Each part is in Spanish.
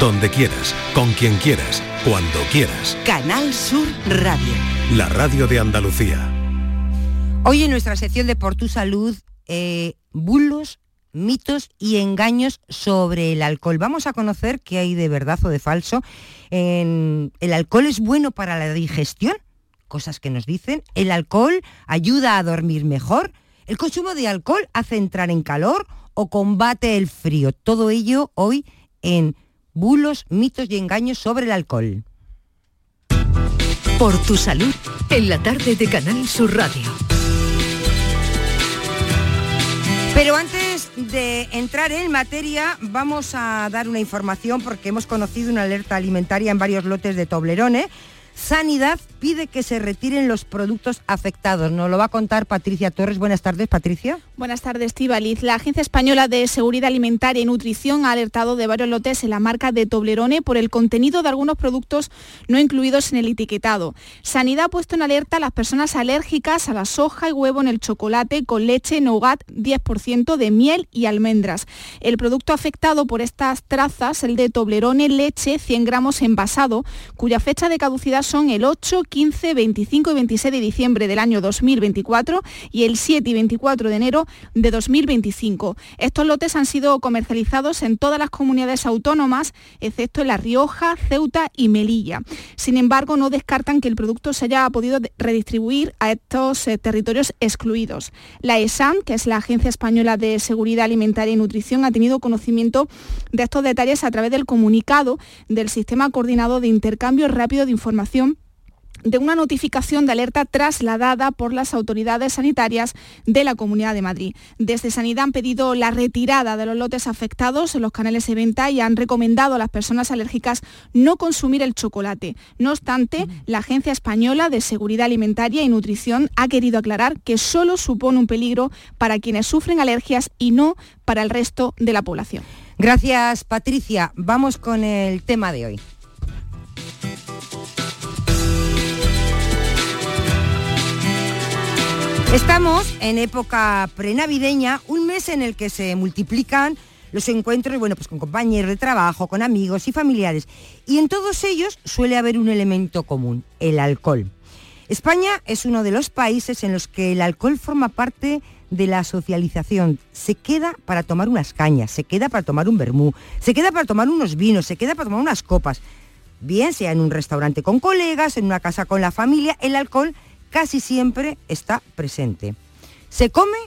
donde quieras, con quien quieras, cuando quieras. Canal Sur Radio. La radio de Andalucía. Hoy en nuestra sección de Por tu Salud, eh, bulos, mitos y engaños sobre el alcohol. Vamos a conocer qué hay de verdad o de falso. ¿El alcohol es bueno para la digestión? Cosas que nos dicen. ¿El alcohol ayuda a dormir mejor? ¿El consumo de alcohol hace entrar en calor o combate el frío? Todo ello hoy en bulos, mitos y engaños sobre el alcohol. Por tu salud, en la tarde de Canal Sur Radio. Pero antes de entrar en materia, vamos a dar una información porque hemos conocido una alerta alimentaria en varios lotes de Toblerone Sanidad pide que se retiren los productos afectados. Nos lo va a contar Patricia Torres. Buenas tardes, Patricia. Buenas tardes, Tibaliz. La Agencia Española de Seguridad Alimentaria y Nutrición ha alertado de varios lotes en la marca de Toblerone por el contenido de algunos productos no incluidos en el etiquetado. Sanidad ha puesto en alerta a las personas alérgicas a la soja y huevo en el chocolate con leche, nougat, 10% de miel y almendras. El producto afectado por estas trazas, el de Toblerone leche, 100 gramos envasado, cuya fecha de caducidad son el 8, 15, 25 y 26 de diciembre del año 2024 y el 7 y 24 de enero de 2025. Estos lotes han sido comercializados en todas las comunidades autónomas, excepto en La Rioja, Ceuta y Melilla. Sin embargo, no descartan que el producto se haya podido redistribuir a estos eh, territorios excluidos. La ESAM, que es la Agencia Española de Seguridad Alimentaria y Nutrición, ha tenido conocimiento de estos detalles a través del comunicado del Sistema Coordinado de Intercambio Rápido de Información de una notificación de alerta trasladada por las autoridades sanitarias de la Comunidad de Madrid. Desde Sanidad han pedido la retirada de los lotes afectados en los canales de venta y han recomendado a las personas alérgicas no consumir el chocolate. No obstante, la Agencia Española de Seguridad Alimentaria y Nutrición ha querido aclarar que solo supone un peligro para quienes sufren alergias y no para el resto de la población. Gracias, Patricia. Vamos con el tema de hoy. Estamos en época prenavideña, un mes en el que se multiplican los encuentros, bueno, pues con compañeros de trabajo, con amigos y familiares. Y en todos ellos suele haber un elemento común, el alcohol. España es uno de los países en los que el alcohol forma parte de la socialización. Se queda para tomar unas cañas, se queda para tomar un vermú, se queda para tomar unos vinos, se queda para tomar unas copas. Bien sea en un restaurante con colegas, en una casa con la familia, el alcohol casi siempre está presente. Se come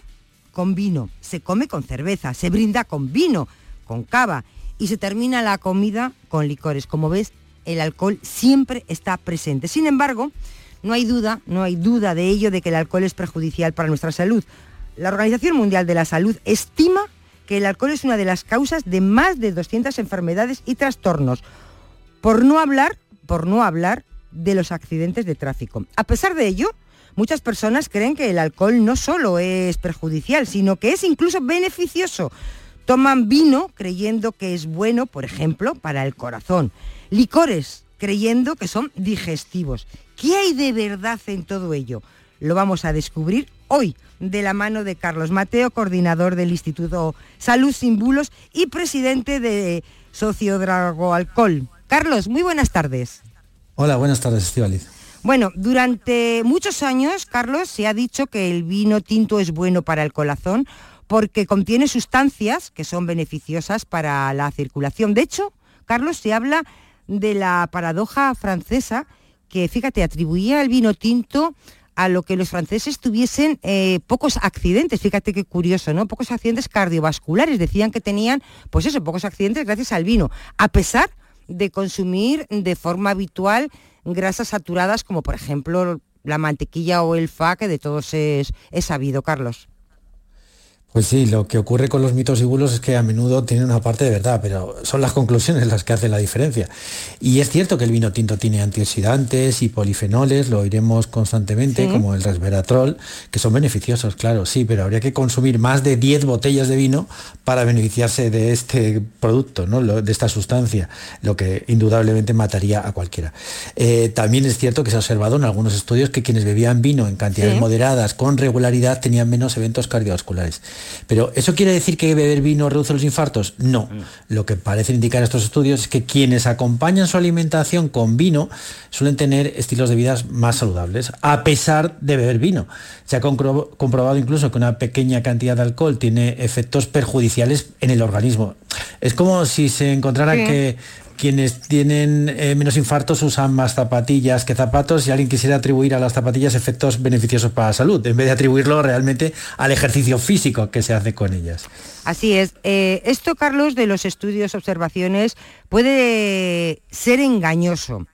con vino, se come con cerveza, se brinda con vino, con cava y se termina la comida con licores. Como ves, el alcohol siempre está presente. Sin embargo, no hay duda, no hay duda de ello de que el alcohol es perjudicial para nuestra salud. La Organización Mundial de la Salud estima que el alcohol es una de las causas de más de 200 enfermedades y trastornos. Por no hablar, por no hablar de los accidentes de tráfico. A pesar de ello, muchas personas creen que el alcohol no solo es perjudicial, sino que es incluso beneficioso. Toman vino creyendo que es bueno, por ejemplo, para el corazón. Licores creyendo que son digestivos. ¿Qué hay de verdad en todo ello? Lo vamos a descubrir hoy de la mano de Carlos Mateo, coordinador del Instituto Salud Sin Bulos y presidente de Socio Drago Alcohol. Carlos, muy buenas tardes. Hola, buenas tardes, Estivaliz. Bueno, durante muchos años, Carlos, se ha dicho que el vino tinto es bueno para el corazón porque contiene sustancias que son beneficiosas para la circulación. De hecho, Carlos, se habla de la paradoja francesa que, fíjate, atribuía al vino tinto a lo que los franceses tuviesen eh, pocos accidentes, fíjate qué curioso, ¿no? Pocos accidentes cardiovasculares, decían que tenían, pues eso, pocos accidentes gracias al vino, a pesar de consumir de forma habitual grasas saturadas como por ejemplo la mantequilla o el fa, que de todos es, es sabido, Carlos. Pues sí, lo que ocurre con los mitos y bulos es que a menudo tienen una parte de verdad, pero son las conclusiones las que hacen la diferencia. Y es cierto que el vino tinto tiene antioxidantes y polifenoles, lo oiremos constantemente, como el resveratrol, que son beneficiosos, claro, sí, pero habría que consumir más de 10 botellas de vino para beneficiarse de este producto, ¿no? de esta sustancia, lo que indudablemente mataría a cualquiera. Eh, también es cierto que se ha observado en algunos estudios que quienes bebían vino en cantidades moderadas con regularidad tenían menos eventos cardiovasculares. Pero ¿eso quiere decir que beber vino reduce los infartos? No. Mm. Lo que parecen indicar estos estudios es que quienes acompañan su alimentación con vino suelen tener estilos de vida más saludables, a pesar de beber vino. Se ha comprobado incluso que una pequeña cantidad de alcohol tiene efectos perjudiciales en el organismo. Es como si se encontrara que quienes tienen eh, menos infartos usan más zapatillas que zapatos y alguien quisiera atribuir a las zapatillas efectos beneficiosos para la salud, en vez de atribuirlo realmente al ejercicio físico que se hace con ellas. Así es. Eh, esto, Carlos, de los estudios, observaciones, puede ser engañoso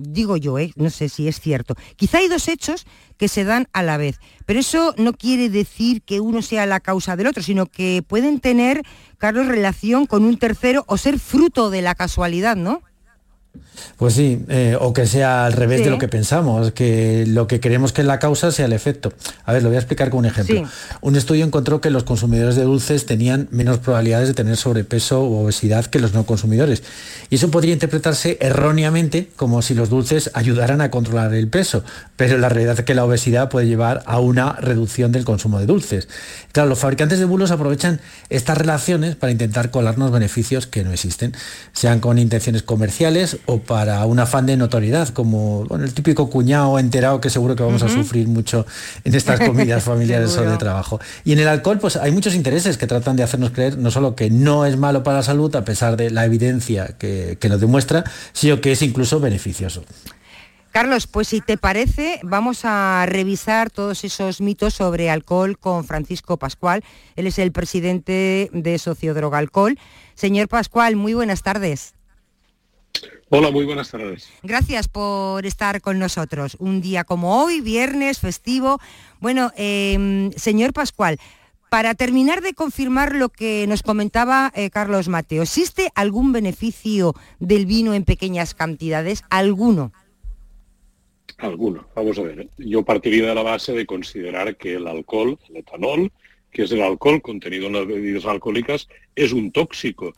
digo yo, ¿eh? no sé si es cierto. Quizá hay dos hechos que se dan a la vez, pero eso no quiere decir que uno sea la causa del otro, sino que pueden tener, Carlos, relación con un tercero o ser fruto de la casualidad, ¿no? Pues sí, eh, o que sea al revés de lo que pensamos, que lo que queremos que es la causa sea el efecto. A ver, lo voy a explicar con un ejemplo. Un estudio encontró que los consumidores de dulces tenían menos probabilidades de tener sobrepeso o obesidad que los no consumidores. Y eso podría interpretarse erróneamente como si los dulces ayudaran a controlar el peso, pero la realidad es que la obesidad puede llevar a una reducción del consumo de dulces. Claro, los fabricantes de bulos aprovechan estas relaciones para intentar colarnos beneficios que no existen, sean con intenciones comerciales o para un afán de notoriedad, como el típico cuñado enterado que seguro que vamos a sufrir mucho en estas comidas familiares o de trabajo. Y en el alcohol, pues hay muchos intereses que tratan de hacernos creer no solo que no es malo para la salud, a pesar de la evidencia que, que nos demuestra, sino que es incluso beneficioso. Carlos, pues si te parece, vamos a revisar todos esos mitos sobre alcohol con Francisco Pascual. Él es el presidente de Sociodroga Alcohol. Señor Pascual, muy buenas tardes. Hola, muy buenas tardes. Gracias por estar con nosotros. Un día como hoy, viernes, festivo. Bueno, em, señor Pascual, para terminar de confirmar lo que nos comentaba eh, Carlos Mateo, ¿existe algún beneficio del vino en pequeñas cantidades? ¿Alguno? Alguno. Vamos a ver. Yo partiría de la base de considerar que el alcohol, el etanol, que es el alcohol contenido en las bebidas alcohólicas, es un tóxico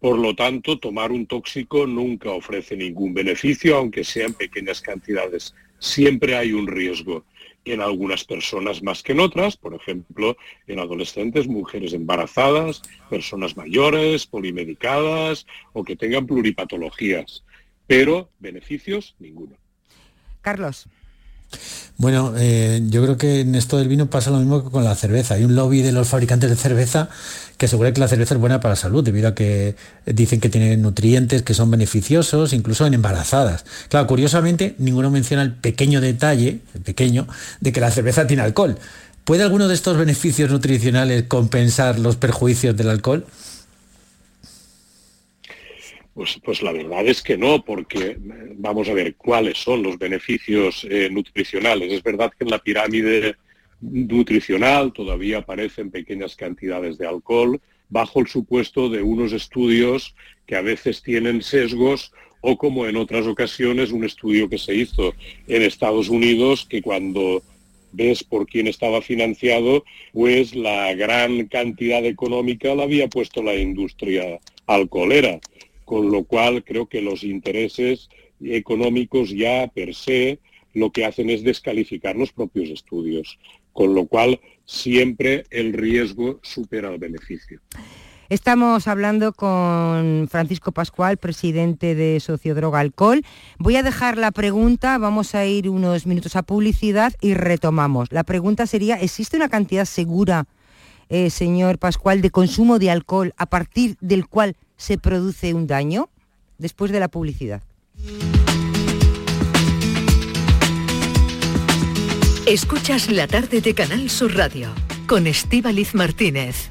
por lo tanto, tomar un tóxico nunca ofrece ningún beneficio, aunque sea en pequeñas cantidades. Siempre hay un riesgo en algunas personas más que en otras, por ejemplo, en adolescentes, mujeres embarazadas, personas mayores, polimedicadas o que tengan pluripatologías. Pero beneficios, ninguno. Carlos. Bueno, eh, yo creo que en esto del vino pasa lo mismo que con la cerveza. Hay un lobby de los fabricantes de cerveza que asegura que la cerveza es buena para la salud, debido a que dicen que tiene nutrientes que son beneficiosos, incluso en embarazadas. Claro, curiosamente, ninguno menciona el pequeño detalle, el pequeño, de que la cerveza tiene alcohol. ¿Puede alguno de estos beneficios nutricionales compensar los perjuicios del alcohol? Pues, pues la verdad es que no, porque vamos a ver cuáles son los beneficios eh, nutricionales. Es verdad que en la pirámide nutricional todavía aparecen pequeñas cantidades de alcohol bajo el supuesto de unos estudios que a veces tienen sesgos o como en otras ocasiones un estudio que se hizo en Estados Unidos que cuando ves por quién estaba financiado, pues la gran cantidad económica la había puesto la industria alcoholera con lo cual creo que los intereses económicos ya per se lo que hacen es descalificar los propios estudios, con lo cual siempre el riesgo supera el beneficio. Estamos hablando con Francisco Pascual, presidente de Sociodroga Alcohol. Voy a dejar la pregunta, vamos a ir unos minutos a publicidad y retomamos. La pregunta sería, ¿existe una cantidad segura, eh, señor Pascual, de consumo de alcohol a partir del cual se produce un daño después de la publicidad. Escuchas la tarde de Canal Sur Radio con Estíbaliz Martínez.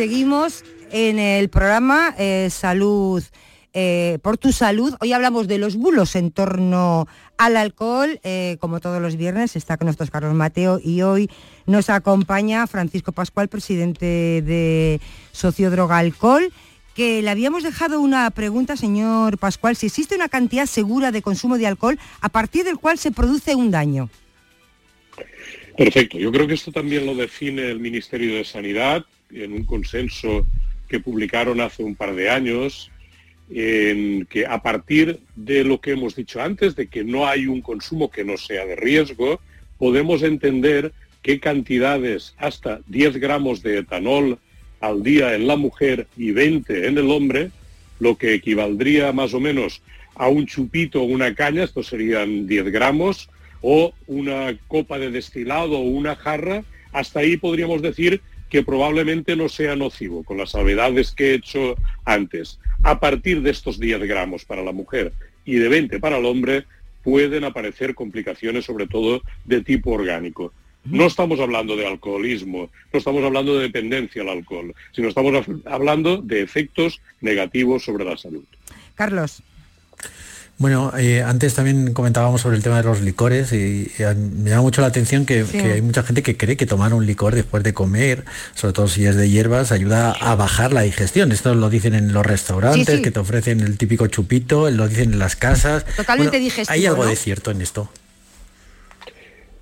Seguimos en el programa eh, Salud eh, por tu salud. Hoy hablamos de los bulos en torno al alcohol. Eh, como todos los viernes está con nosotros Carlos Mateo y hoy nos acompaña Francisco Pascual, presidente de Sociodroga Alcohol. Que le habíamos dejado una pregunta, señor Pascual, si existe una cantidad segura de consumo de alcohol a partir del cual se produce un daño. Perfecto, yo creo que esto también lo define el Ministerio de Sanidad en un consenso que publicaron hace un par de años, en que a partir de lo que hemos dicho antes, de que no hay un consumo que no sea de riesgo, podemos entender qué cantidades hasta 10 gramos de etanol al día en la mujer y 20 en el hombre, lo que equivaldría más o menos a un chupito o una caña, esto serían 10 gramos, o una copa de destilado o una jarra, hasta ahí podríamos decir que probablemente no sea nocivo, con las salvedades que he hecho antes. A partir de estos 10 gramos para la mujer y de 20 para el hombre, pueden aparecer complicaciones, sobre todo de tipo orgánico. No estamos hablando de alcoholismo, no estamos hablando de dependencia al alcohol, sino estamos hablando de efectos negativos sobre la salud. Carlos. Bueno, eh, antes también comentábamos sobre el tema de los licores y, me llama mucho la atención que, hay mucha gente que cree que tomar un licor después de comer, sobre todo si es de hierbas, ayuda a bajar la digestión. Esto lo dicen en los restaurantes, que te ofrecen el típico chupito, lo dicen en las casas. Totalmente digestivo. ¿Hay algo de cierto en esto?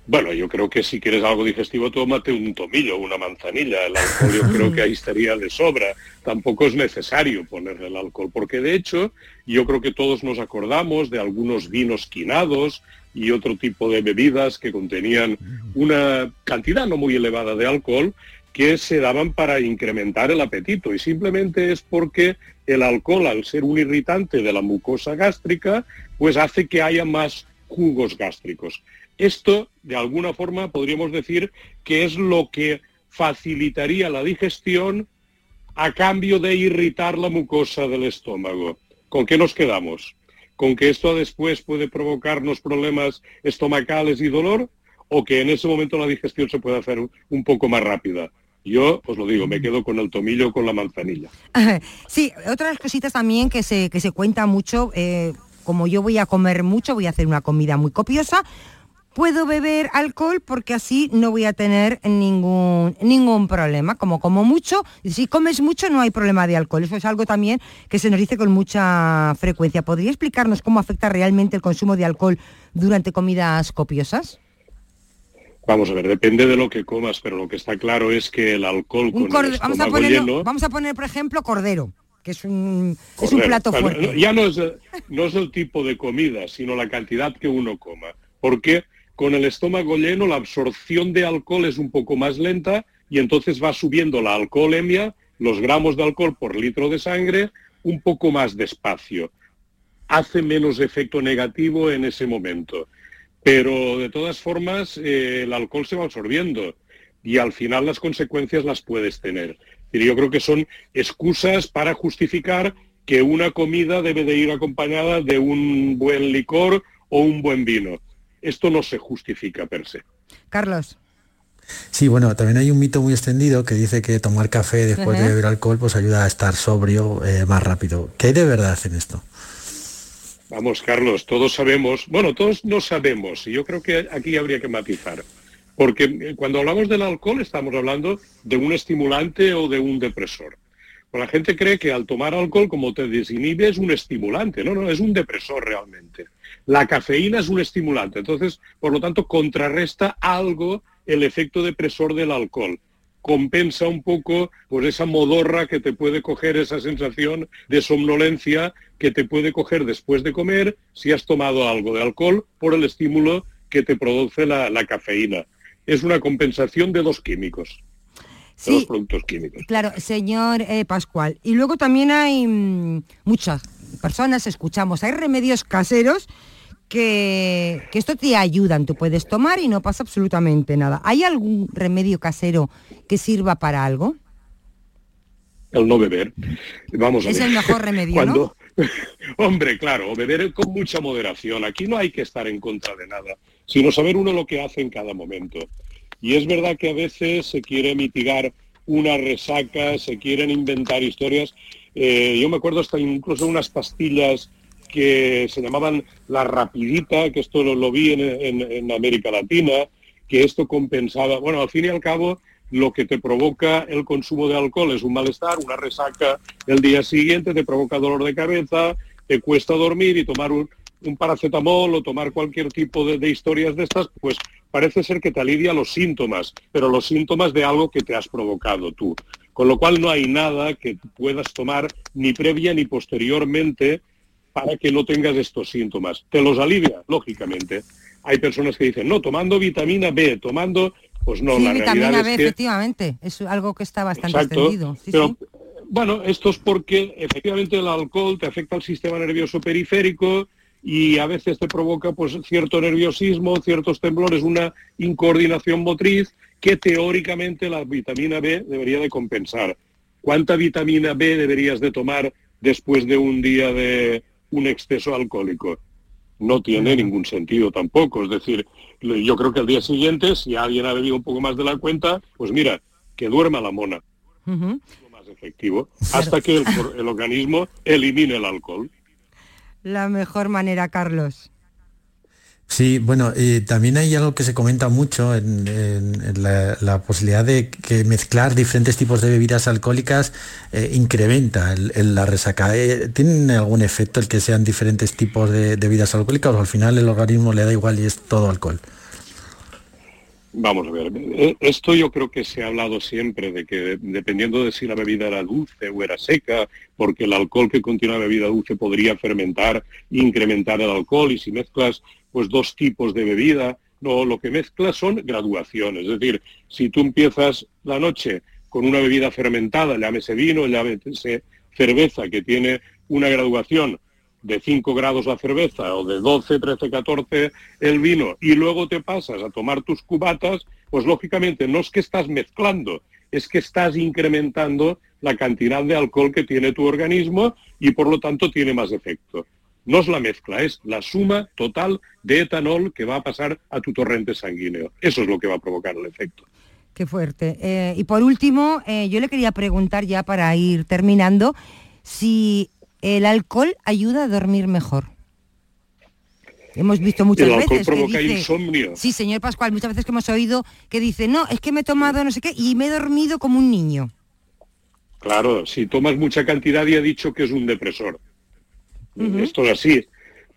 Bueno, yo creo que si quieres algo digestivo, tómate un tomillo, una manzanilla. El alcohol yo creo que ahí estaría de sobra. Tampoco es necesario ponerle el alcohol, porque de hecho yo creo que todos nos acordamos de algunos vinos quinados y otro tipo de bebidas que contenían una cantidad no muy elevada de alcohol que se daban para incrementar el apetito y simplemente es porque el alcohol, al ser un irritante de la mucosa gástrica, pues hace que haya más jugos gástricos. Esto, de alguna forma, podríamos decir que es lo que facilitaría la digestión a cambio de irritar la mucosa del estómago. ¿Con qué nos quedamos? ¿Con que esto después puede provocarnos problemas estomacales y dolor? ¿O que en ese momento la digestión se puede hacer un poco más rápida? Yo, os lo digo, me quedo con el tomillo con la manzanilla. Sí, otras cositas también que se, que se cuenta mucho, eh, como yo voy a comer mucho, voy a hacer una comida muy copiosa, puedo beber alcohol porque así no voy a tener ningún, ningún problema. Como como mucho, si comes mucho no hay problema de alcohol. Eso es algo también que se nos dice con mucha frecuencia. ¿Podría explicarnos cómo afecta realmente el consumo de alcohol durante comidas copiosas? Vamos a ver, depende de lo que comas, pero lo que está claro es que el alcohol con el vamos, a ponerlo, vamos a poner, por ejemplo, cordero que es un, es un plato fuerte. Ya no es, no es el tipo de comida, sino la cantidad que uno coma. Porque con el estómago lleno la absorción de alcohol es un poco más lenta y entonces va subiendo la alcoholemia, los gramos de alcohol por litro de sangre, un poco más despacio. Hace menos efecto negativo en ese momento. Pero de todas formas eh, el alcohol se va absorbiendo y al final las consecuencias las puedes tener. Yo creo que son excusas para justificar que una comida debe de ir acompañada de un buen licor o un buen vino. Esto no se justifica per se. Carlos. Sí, bueno, también hay un mito muy extendido que dice que tomar café después de beber alcohol pues ayuda a estar sobrio eh, más rápido. ¿Qué hay de verdad en esto? Vamos, Carlos, todos sabemos, bueno, todos no sabemos, y yo creo que aquí habría que matizar. Porque eh, cuando hablamos del alcohol estamos hablando de un estimulante o de un depresor. Pues la gente cree que al tomar alcohol, como te desinhibe, es un estimulante. No, no, es un depresor realmente. La cafeína es un estimulante. Entonces, por lo tanto, contrarresta algo el efecto depresor del alcohol. Compensa un poco pues, esa modorra que te puede coger, esa sensación de somnolencia que te puede coger después de comer si has tomado algo de alcohol por el estímulo que te produce la cafeína es una compensación de dos químicos. de dos productos químicos. Claro, señor eh, Pascual. Y luego también hay mm, muchas personas, escuchamos, hay remedios caseros que, que, esto te ayudan, tú puedes tomar y no pasa absolutamente nada. ¿Hay algún remedio casero que sirva para algo? El no beber. Vamos a es el mejor remedio, ¿no? Hombre, claro, beber con mucha moderación. Aquí no hay que estar en contra de nada sino saber uno lo que hace en cada momento. Y es verdad que a veces se quiere mitigar una resaca, se quieren inventar historias. Eh, yo me acuerdo hasta incluso unas pastillas que se llamaban la rapidita, que esto lo, vi en, América Latina, que esto compensaba, bueno, al fin y al cabo, lo que te provoca el consumo de alcohol es un malestar, una resaca el día siguiente, te provoca dolor de cabeza, te cuesta dormir y tomar un, paracetamol o tomar cualquier tipo de, historias de estas, pues parece ser que te alivia los síntomas, pero los síntomas de algo que te has provocado tú. Con lo cual no hay nada que puedas tomar ni previa ni posteriormente para que no tengas estos síntomas. Te los alivia, lógicamente. Hay personas que dicen, no, tomando vitamina B, tomando, pues no, la vitamina realidad B, es que... efectivamente, es algo que está bastante extendido. Bueno, esto es porque efectivamente el alcohol te afecta al sistema nervioso periférico, y a veces te provoca pues cierto nerviosismo, ciertos temblores, una incoordinación motriz que teóricamente la vitamina B debería de compensar. ¿Cuánta vitamina B deberías de tomar después de un día de un exceso alcohólico? No tiene ningún sentido tampoco. Es decir, yo creo que al día siguiente, si alguien ha bebido un poco más de la cuenta, pues mira, que duerma la mona. lo más efectivo, hasta que el organismo elimine el alcohol la mejor manera, Carlos. Sí, bueno, y también hay algo que se comenta mucho en, la, posibilidad de que mezclar diferentes tipos de bebidas alcohólicas eh, incrementa la resaca. Eh, ¿Tiene algún efecto el que sean diferentes tipos de bebidas alcohólicas o al final el organismo le da igual y es todo alcohol? Vamos a ver, eh, esto yo creo que se ha hablado siempre de que dependiendo de si la bebida era dulce o era seca, porque el alcohol que contiene la bebida dulce podría fermentar incrementar el alcohol y si mezclas pues dos tipos de bebida, no, lo que mezclas son graduaciones, es decir, si tú empiezas la noche con una bebida fermentada, llámese vino, llámese cerveza que tiene una graduación de 5 grados la cerveza o de 12, 13, 14 el vino y luego te pasas a tomar tus cubatas, pues lógicamente no es que estás mezclando, es que estás incrementando la cantidad de alcohol que tiene tu organismo y por lo tanto tiene más efecto. No es la mezcla, es la suma total de etanol que va a pasar a tu torrente sanguíneo. Eso es lo que va a provocar el efecto. Qué fuerte. Eh, y por último, eh, yo le quería preguntar ya para ir terminando, si ¿El alcohol ayuda a dormir mejor? Hemos visto muchas el alcohol veces provoca que dice, insomnio. Sí, señor Pascual, muchas veces que hemos oído que dice, no, es que me he tomado no sé qué y me he dormido como un niño. Claro, si tomas mucha cantidad y ha dicho que es un depresor. Esto es así.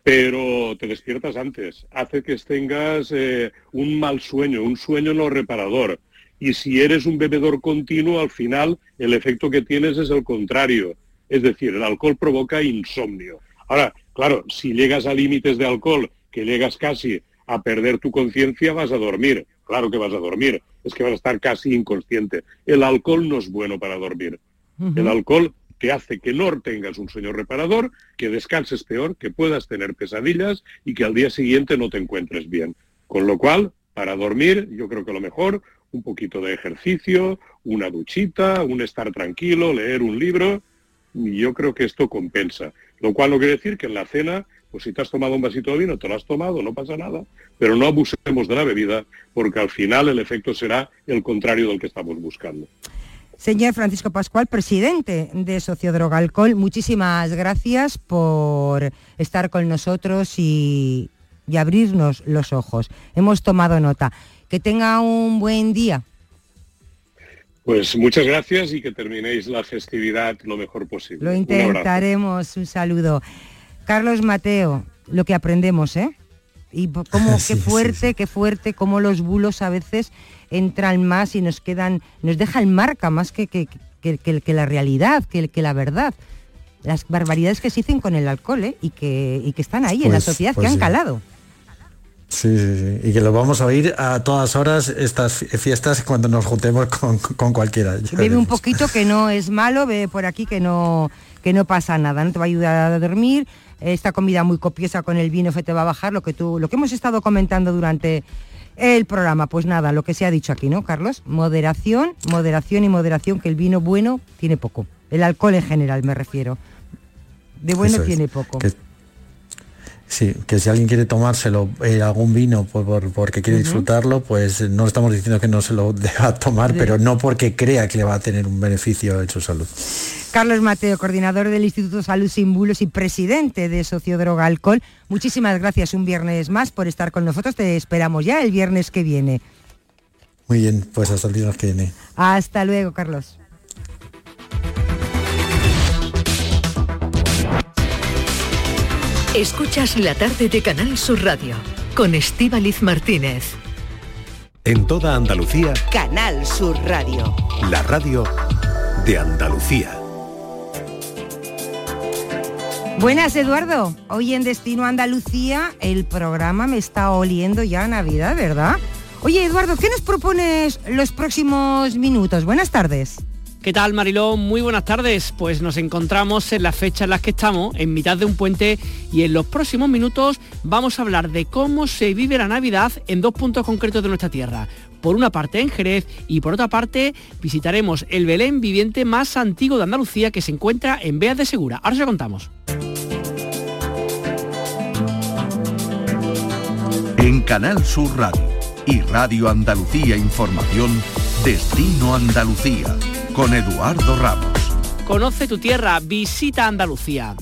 Pero te despiertas antes, hace que tengas eh, un mal sueño, un sueño no reparador. Y si eres un bebedor continuo, al final el efecto que tienes es el contrario. Es decir, el alcohol provoca insomnio. Ahora, claro, si llegas a límites de alcohol, que llegas casi a perder tu conciencia, vas a dormir. Claro que vas a dormir, es que vas a estar casi inconsciente. El alcohol no es bueno para dormir. El alcohol te hace que no tengas un sueño reparador, que descanses peor, que puedas tener pesadillas y que al día siguiente no te encuentres bien. Con lo cual, para dormir, yo creo que lo mejor, un poquito de ejercicio, una duchita, un estar tranquilo, leer un libro, y yo creo que esto compensa. Lo cual no quiere decir que en la cena, pues si te has tomado un vasito de vino, te lo has tomado, no pasa nada, pero no abusemos de la bebida, porque al final el efecto será el contrario del que estamos buscando. Señor Francisco Pascual, presidente de Sociodroga Alcohol, muchísimas gracias por estar con nosotros y, y abrirnos los ojos. Hemos tomado nota. Que tenga un buen día. Pues muchas gracias y que terminéis la festividad lo mejor posible. Lo Un intentaremos. Un, saludo. Carlos Mateo, lo que aprendemos, ¿eh? Y cómo, Sí, qué sí, fuerte, qué fuerte, cómo los bulos a veces entran más y nos quedan, nos dejan marca más que, que, que- que- que la realidad, que, que la verdad. Las barbaridades que se dicen con el alcohol, ¿eh? Y que, y que están ahí en la Pues- sociedad, pues que han sí. calado. Sí, sí, sí. Y que lo vamos a oír a todas horas estas fie- fiestas cuando nos juntemos con, con cualquiera. Bebe un poquito que no es malo, bebe por aquí que no, que no pasa nada, no te va a ayudar a dormir. Esta comida muy copiosa con el vino que te va a bajar, lo que tú, lo que hemos estado comentando durante el programa. Pues nada, lo que se ha dicho aquí, ¿no, Carlos? Moderación, moderación y moderación, que el vino bueno tiene poco. El alcohol en general me refiero. De bueno Eso es. tiene poco. Que- sí, que si alguien quiere tomárselo eh, algún vino por, por- porque quiere disfrutarlo, pues eh, no estamos diciendo que no se lo deba tomar, pero no porque crea que le va a tener un beneficio en su salud. Carlos Mateo, coordinador del Instituto Salud Sin Bulos y presidente de Sociodroga Alcohol. Muchísimas gracias un viernes más por estar con nosotros. Te esperamos ya el viernes que viene. Muy bien, pues hasta el viernes que viene. Hasta luego, Carlos. Escuchas la tarde de Canal Sur Radio con Estíbaliz Martínez. En toda Andalucía, Canal Sur Radio. la radio de Andalucía. Buenas, Eduardo. Hoy en Destino Andalucía el programa me está oliendo ya a Navidad, ¿verdad? Oye, Eduardo, ¿qué nos propones los próximos minutos? Buenas tardes. ¿Qué tal, Mariló? Muy buenas tardes. Pues nos encontramos en la fecha en las que estamos, en mitad de un puente, y en los próximos minutos vamos a hablar de cómo se vive la Navidad en dos puntos concretos de nuestra tierra. Por una parte en Jerez y por otra parte visitaremos el Belén viviente más antiguo de Andalucía que se encuentra en Beas de Segura. Ahora se lo contamos. En Canal Sur Radio y Radio Andalucía Información, Destino Andalucía, con Eduardo Ramos. Conoce tu tierra, visita Andalucía.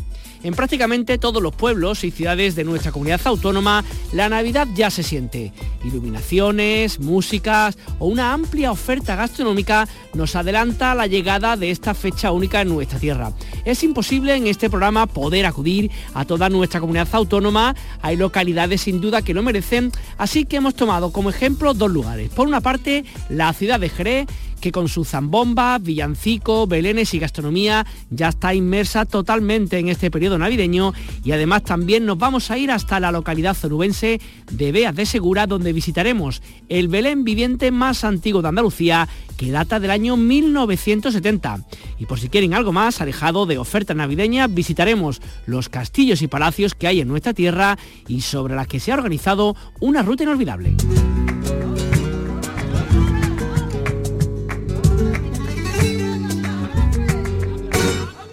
En prácticamente todos los pueblos y ciudades de nuestra comunidad autónoma, la Navidad ya se siente. Iluminaciones, músicas o una amplia oferta gastronómica nos adelanta la llegada de esta fecha única en nuestra tierra. Es imposible en este programa poder acudir a toda nuestra comunidad autónoma. Hay localidades sin duda que lo merecen, así que hemos tomado como ejemplo dos lugares. Por una parte, la ciudad de Jerez, que con su zambomba, villancico, belenes y gastronomía ya está inmersa totalmente en este periodo navideño y además también nos vamos a ir hasta la localidad zorubense de Beas de Segura donde visitaremos el Belén viviente más antiguo de Andalucía que data del año 1970. Y por si quieren algo más alejado de oferta navideña, visitaremos los castillos y palacios que hay en nuestra tierra y sobre las que se ha organizado una ruta inolvidable.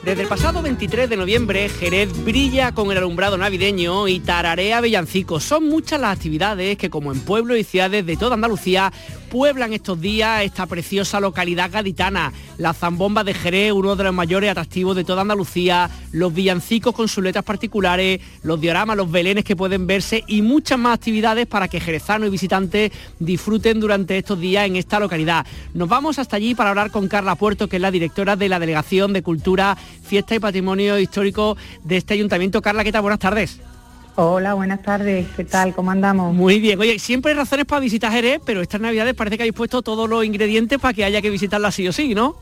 Desde el pasado 23 de noviembre, Jerez brilla con el alumbrado navideño y tararea villancicos. Son muchas las actividades que, como en pueblos y ciudades de toda Andalucía, pueblan estos días esta preciosa localidad gaditana. La zambomba de Jerez, uno de los mayores atractivos de toda Andalucía, los villancicos con sus letras particulares, los dioramas, los belenes que pueden verse y muchas más actividades para que jerezanos y visitantes disfruten durante estos días en esta localidad. Nos vamos hasta allí para hablar con Carla Puerto, que es la directora de la Delegación de Cultura, Fiesta y Patrimonio Histórico de este ayuntamiento. Carla, ¿qué tal? Buenas tardes. Hola, buenas tardes. ¿Qué tal? ¿Cómo andamos? Muy bien. Oye, siempre hay razones para visitar Jerez, pero estas navidades parece que habéis puesto todos los ingredientes para que haya que visitarla sí o sí, ¿no?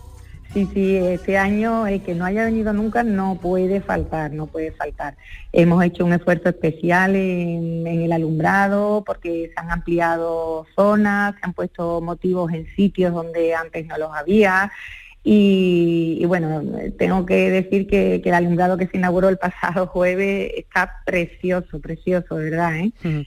Sí, sí, este año el que no haya venido nunca no puede faltar, no puede faltar. Hemos hecho un esfuerzo especial en, el alumbrado porque se han ampliado zonas, se han puesto motivos en sitios donde antes no los había. Y, bueno, tengo que decir que, el alumbrado que se inauguró el pasado jueves está precioso, precioso, ¿verdad? Eh?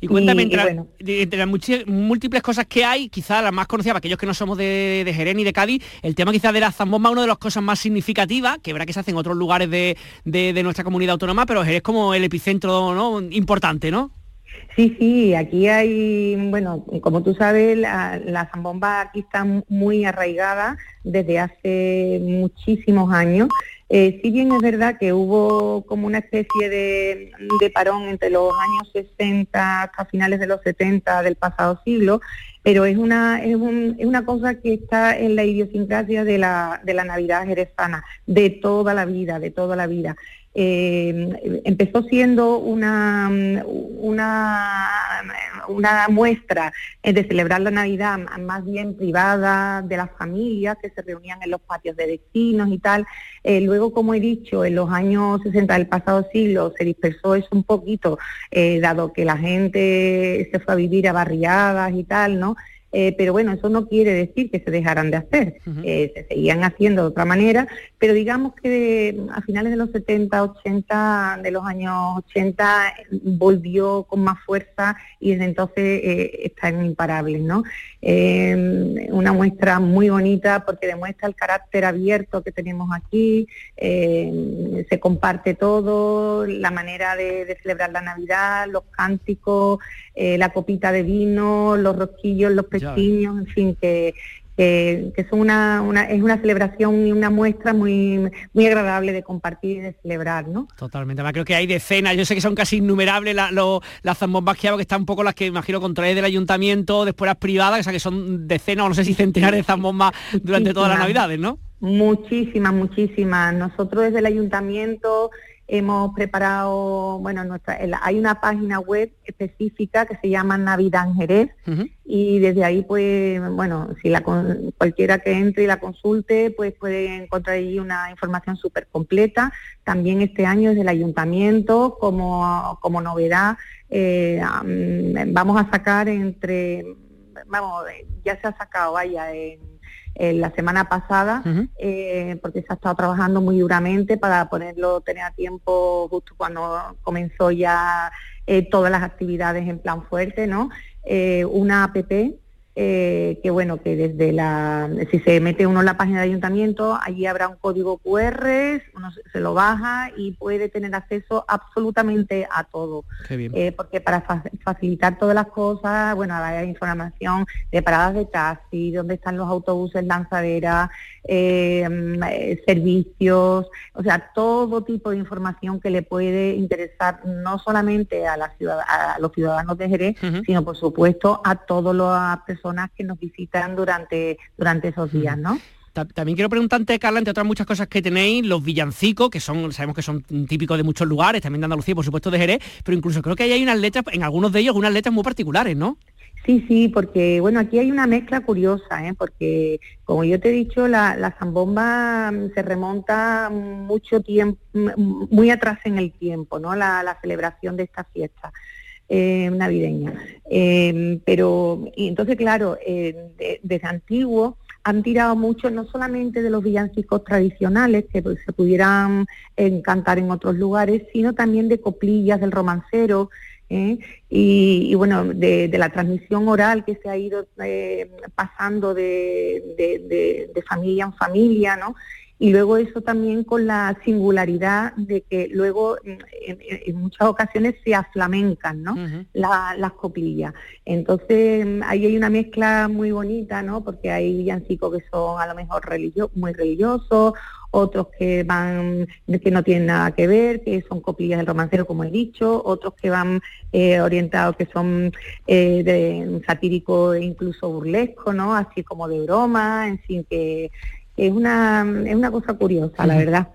Y cuéntame, entre, las múltiples cosas que hay, quizá la más conocida para aquellos que no somos de, de Jerez ni de Cádiz, el tema quizás de la zambomba, una de las cosas más significativas, que verá que se hace en otros lugares de, nuestra comunidad autónoma, pero Jerez como el epicentro ¿no? importante, ¿no? Sí, sí, aquí hay, bueno, como tú sabes, la, la zambomba aquí está muy arraigada desde hace muchísimos años eh, si bien es verdad que hubo como una especie de, parón entre los años 60 hasta finales de los 70 del pasado siglo, pero es una, es, una cosa que está en la idiosincrasia de la, de la Navidad jerezana, de toda la vida, de toda la vida. Eh, empezó siendo una, una, una muestra de celebrar la Navidad más bien privada de las familias que se reunían en los patios de vecinos y tal. Eh, luego, como he dicho, en los años 60 del pasado siglo se dispersó eso un poquito, eh, dado que la gente se fue a vivir a barriadas y tal, ¿no? Eh, pero bueno, eso no quiere decir que se dejaran de hacer, eh, se seguían haciendo de otra manera, pero digamos que a finales de los 70, 80, de los años 80, volvió con más fuerza y desde entonces eh, están imparables, ¿no? una muestra muy bonita porque demuestra el carácter abierto que tenemos aquí, se comparte todo, la manera de, celebrar la Navidad, los cánticos, la copita de vino, los rosquillos, los en fin, que, que, son una, es una celebración y una muestra muy, muy agradable de compartir y de celebrar, ¿no? Totalmente, además creo que hay decenas, yo sé que son casi innumerables las zambombas que hago, que están un poco las que imagino controles del ayuntamiento, después las privadas, o sea que son decenas o no sé si centenares de zambombas durante todas las navidades, ¿no? Muchísimas, muchísimas. Nosotros desde el ayuntamiento Hemos preparado, bueno, nuestra, hay una página web específica que se llama Navidad en Jerez y desde ahí, pues, bueno, si la, cualquiera que entre y la consulte, pues puede encontrar allí una información súper completa. También este año desde el ayuntamiento, como, como novedad, eh, vamos a sacar entre, vamos, ya se ha sacado, vaya, en la semana pasada, eh, porque se ha estado trabajando muy duramente para ponerlo, tener a tiempo justo cuando comenzó ya eh, todas las actividades en plan fuerte, ¿no? Eh, una app eh, que bueno, que desde la, si se mete uno en la página de ayuntamiento, allí habrá un código QR, uno se lo baja y puede tener acceso absolutamente a todo. Eh, porque para facilitar todas las cosas, bueno, hay información de paradas de taxi, dónde están los autobuses, lanzaderas, eh, servicios, o sea, todo tipo de información que le puede interesar no solamente a, la ciudad, a los ciudadanos de Jerez, sino por supuesto a las personas que nos visitan durante, durante esos días, ¿no? También quiero preguntarte, Carla, entre otras muchas cosas que tenéis, los villancicos, que son, sabemos que son típicos de muchos lugares, también de Andalucía, por supuesto de Jerez, pero incluso creo que ahí hay unas letras, en algunos de ellos, unas letras muy particulares, ¿no? Sí, sí, porque bueno, aquí hay una mezcla curiosa, ¿eh? porque como yo te he dicho, la, la zambomba mm, se remonta mucho tiempo, muy atrás en el tiempo, ¿no? La, la celebración de esta fiesta eh, navideña. Em, pero, y entonces, claro, eh, desde antiguo han tirado mucho no solamente de los villancicos tradicionales que pues, se pudieran cantar en otros lugares, sino también de coplillas del romancero, ¿eh? y, bueno, de, la transmisión oral que se ha ido eh, pasando de, de, familia en familia, ¿no? Y luego eso también con la singularidad de que luego mm, en, muchas ocasiones se aflamencan ¿no? las coplillas. Entonces mm, ahí hay una mezcla muy bonita, ¿no? porque hay villancicos que son a lo mejor muy religiosos, otros que van, que no tienen nada que ver, que son coplillas del romancero, como he dicho, otros que van eh, orientados, que son eh, de satírico e incluso burlesco, ¿no? Así como de broma, en fin, que, es una, es una cosa curiosa, la verdad.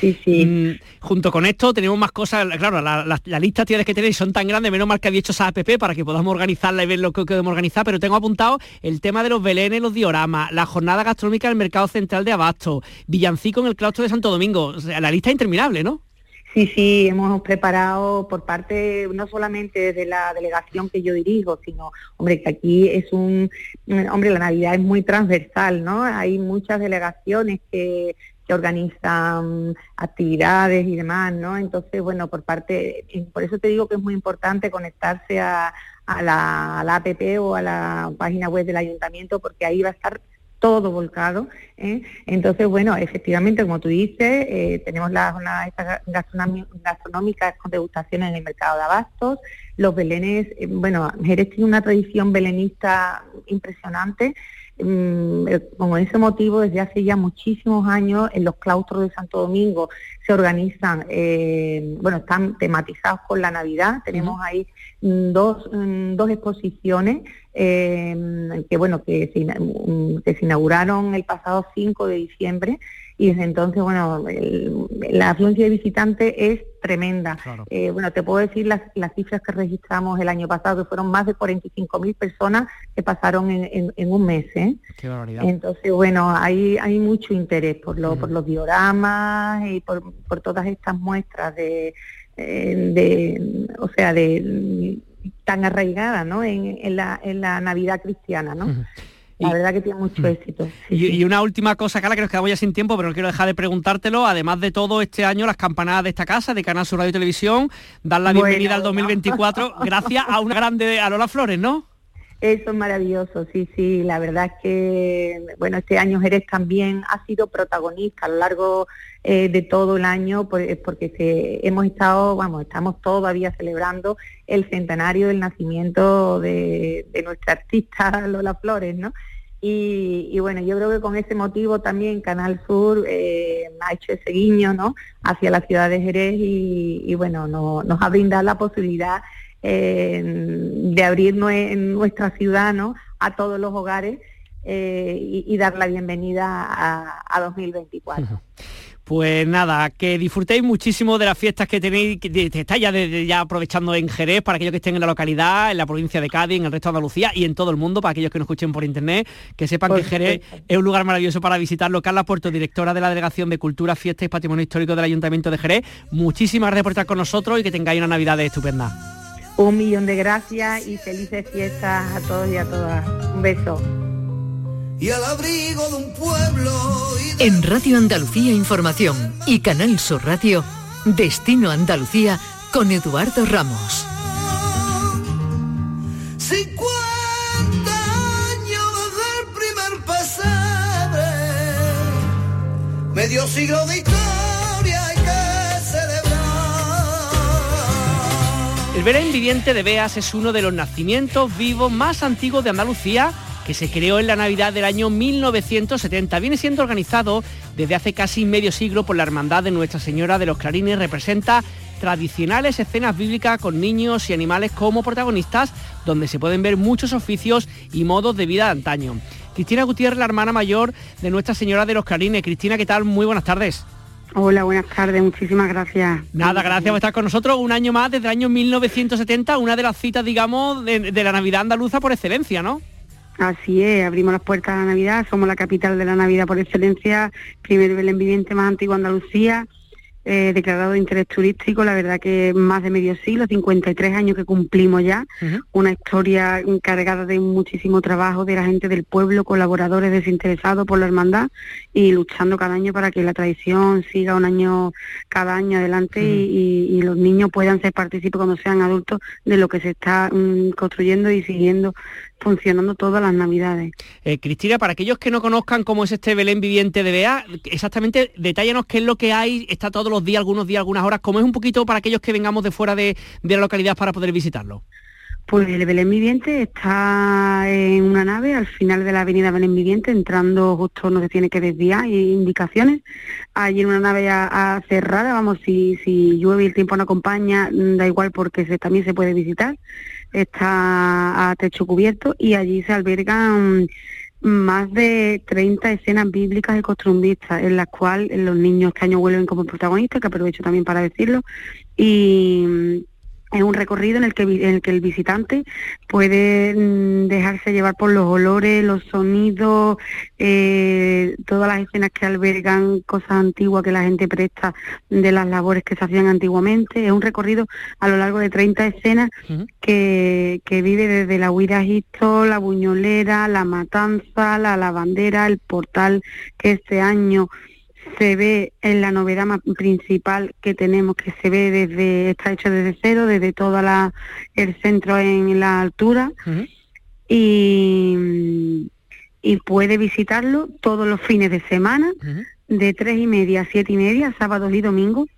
Sí, sí. Mm, junto con esto tenemos más cosas, claro, la, lista tienes que tener son tan grandes, menos mal que había hecho esa app para que podamos organizarla y ver lo que podemos organizar, pero tengo apuntado el tema de los belenes, los dioramas, la jornada gastronómica del Mercado Central de Abasto, Villancico en el claustro de Santo Domingo, la lista es interminable, ¿no? Sí, sí, hemos preparado por parte, no solamente de la delegación que yo dirijo, sino, hombre, que aquí es un, hombre, la Navidad es muy transversal, ¿no? Hay muchas delegaciones que, que organizan actividades y demás, ¿no? Entonces, bueno, por parte, por eso te digo que es muy importante conectarse a, a la app o a la página web del ayuntamiento, porque ahí va a estar todo volcado. ¿eh? Entonces, bueno, efectivamente, como tú dices, eh, tenemos las jornadas gastronómicas con degustaciones en el mercado de abastos. Los belenes, eh, bueno, Jerez tiene una tradición belenista impresionante. Mm, con ese motivo, desde hace ya muchísimos años, en los claustros de Santo Domingo se organizan, bueno, están tematizados con la Navidad. Tenemos ahí mm, dos, mm, dos exposiciones eh, que bueno, que se, que se inauguraron el pasado 5 de diciembre y desde entonces, bueno, la afluencia de visitantes es tremenda. Eh, bueno, te puedo decir las, las, cifras que registramos el año pasado, que fueron más de 45.000 personas que pasaron en, un mes. ¿eh? Qué Entonces, bueno, hay, hay mucho interés por, lo, por los dioramas y por, por todas estas muestras de, eh, de o sea, de tan arraigada ¿no? en, la, en la Navidad cristiana. ¿no? La verdad que tiene mucho éxito. y, una última cosa, Carla, que nos quedamos ya sin tiempo, pero no quiero dejar de preguntártelo. Además de todo, este año las campanadas de esta casa, de Canal Sur Radio y Televisión, dan la bienvenida al 2024 gracias a una grande, a Lola Flores, ¿no? Eso es maravilloso, sí, sí. La verdad es que, bueno, este año Jerez también ha sido protagonista a lo largo eh, de todo el año porque se, hemos estado, vamos, estamos todavía celebrando el centenario del nacimiento de, nuestra artista Lola Flores, ¿no? Y, bueno, yo creo que con ese motivo también Canal Sur eh, ha hecho ese guiño, ¿no? Hacia la ciudad de Jerez y, bueno, nos ha brindado la posibilidad de abrir nuestra ciudad ¿no? a todos los hogares eh, y, dar la bienvenida a, 2024. Pues nada, que disfrutéis muchísimo de las fiestas que tenéis, que estáis ya, ya aprovechando en Jerez, para aquellos que estén en la localidad, en la provincia de Cádiz, en el resto de Andalucía y en todo el mundo, para aquellos que nos escuchen por internet, que sepan que Jerez es un lugar maravilloso para visitarlo. Carla Puerto, directora de la Delegación de Cultura, Fiestas y Patrimonio Histórico del Ayuntamiento de Jerez, muchísimas gracias por estar con nosotros y que tengáis una Navidad estupenda. Un millón de gracias y felices fiestas a todos y a todas. Un beso. Y al abrigo de un pueblo. En Radio Andalucía Información y Canal Sur Radio, Destino Andalucía con Eduardo Ramos. 50 años desde el primer pesebre, medio siglo de historia El Belén viviente de Beas es uno de los nacimientos vivos más antiguos de Andalucía que se creó en la Navidad del año 1970. Viene siendo organizado desde hace casi medio siglo por la Hermandad de Nuestra Señora de los Clarines. Representa tradicionales escenas bíblicas con niños y animales como protagonistas, donde se pueden ver muchos oficios y modos de vida de antaño. Cristina Gutiérrez, la hermana mayor de Nuestra Señora de los Clarines. Cristina, ¿qué tal? Muy buenas tardes. Hola, buenas tardes, muchísimas gracias. Nada, gracias por estar con nosotros un año más, desde el año 1970, una de las citas, digamos, de, la Navidad andaluza por excelencia, ¿no? Así es, abrimos las puertas a la Navidad, somos la capital de la Navidad por excelencia, primer Belén viviente más antiguo de Andalucía, eh, declarado de interés turístico, la verdad que más de medio siglo, 53 años que cumplimos ya, una historia encargada de muchísimo trabajo de la gente del pueblo, colaboradores desinteresados por la hermandad y luchando cada año para que la tradición siga un año, cada año adelante y, los niños puedan ser partícipes cuando sean adultos de lo que se está mm, construyendo y siguiendo funcionando todas las navidades. Eh, Cristina, para aquellos que no conozcan cómo es este Belén viviente de Bea, exactamente detállanos qué es lo que hay, está todos los días, algunos días, algunas horas, cómo es un poquito para aquellos que vengamos de fuera de la localidad para poder visitarlo. Pues el Belén Viviente está en una nave al final de la avenida Belén Viviente, entrando justo donde se tiene que desviar, hay indicaciones. Allí en una nave ya cerrada, vamos, si, si llueve y el tiempo no acompaña, mm, da igual porque se, también se puede visitar. Está a techo cubierto y allí se albergan más de 30 escenas bíblicas y costumbristas, en las cuales los niños este año vuelven como protagonistas, que aprovecho también para decirlo, y es un recorrido en el que, en el, que el visitante puede mm, dejarse llevar por los olores, los sonidos, eh, todas las escenas que albergan cosas antiguas que la gente presta de las labores que se hacían antiguamente. Es un recorrido a lo largo de 30 escenas que, que vive desde la huida la buñolera, la matanza, la lavandera, el portal que este año se ve en la novedad más principal que tenemos, que se ve desde, está hecho desde cero, desde todo la, el centro en la altura, y, y, puede visitarlo todos los fines de semana, de tres y media a siete y media, sábados y domingos,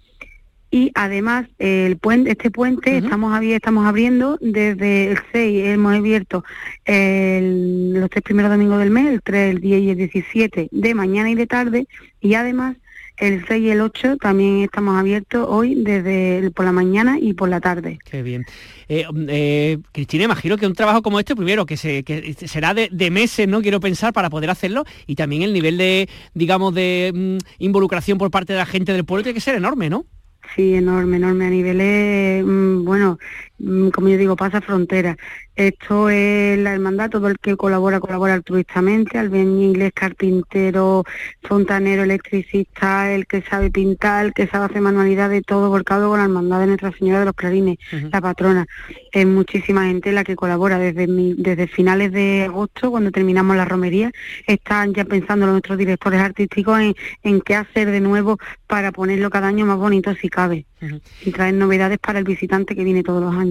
y además el puente, este puente estamos, estamos abriendo desde el 6, hemos abierto los tres primeros domingos del mes, el 3, el 10 y el 17 de mañana y de tarde y además el 6 y el 8 también estamos abiertos hoy desde por la mañana y por la tarde. Qué bien. Eh, eh, Cristina, imagino que un trabajo como este, primero, que, se, que será de, meses, ¿no? Quiero pensar, para poder hacerlo, y también el nivel de, digamos, de mm, involucración por parte de la gente del pueblo tiene que ser enorme, ¿no? Sí, enorme, enorme. A niveles, mm, bueno, como yo digo, pasa frontera. Esto es la hermandad, todo el que colabora, colabora altruistamente, bien inglés, carpintero, fontanero, electricista, el que sabe pintar, el que sabe hacer manualidades, todo volcado con la hermandad de Nuestra Señora de los Clarines, la patrona. Es muchísima gente la que colabora desde, desde finales de agosto, cuando terminamos la romería, están ya pensando nuestros directores artísticos en, en qué hacer de nuevo para ponerlo cada año más bonito si cabe y traer novedades para el visitante que viene todos los años.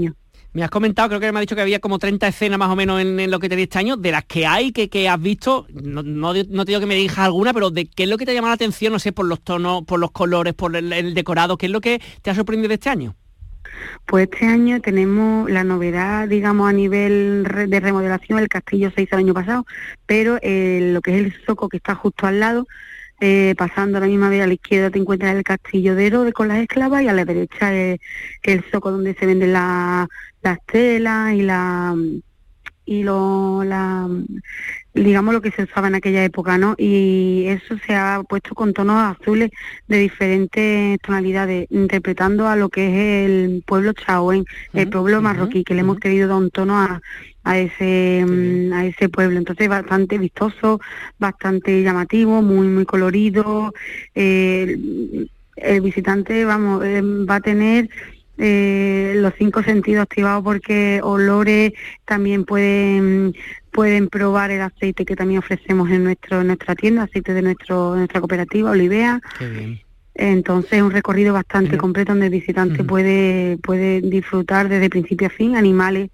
Me has comentado, creo que me ha dicho que había como 30 escenas más o menos en, lo que tenéis este año, de las que hay, que, que has visto, no, no, te digo que me digas alguna, pero de qué es lo que te ha llamado la atención, no sé, por los tonos, por los colores, por el, decorado, qué es lo que te ha sorprendido de este año. Pues este año tenemos la novedad, digamos, a nivel de remodelación, el castillo se hizo el año pasado, pero eh, lo que es el soco que está justo al lado, eh, pasando la misma vez a la izquierda te encuentras el castillo de Herodes con las esclavas y a la derecha es el soco donde se venden las telas y la y lo la digamos lo que se usaba en aquella época, ¿no? Y eso se ha puesto con tonos azules de diferentes tonalidades, interpretando a lo que es el pueblo chaoen, el pueblo marroquí, que le hemos querido dar un tono a, a ese mm, a ese pueblo. Entonces bastante vistoso bastante llamativo muy muy colorido. El visitante vamos eh, va a tener eh, los cinco sentidos activados porque olores también pueden pueden probar el aceite que también ofrecemos en nuestro nuestra tienda aceite de nuestro nuestra cooperativa Olivea. Entonces es un recorrido bastante completo donde el visitante puede puede disfrutar desde principio a fin. Animales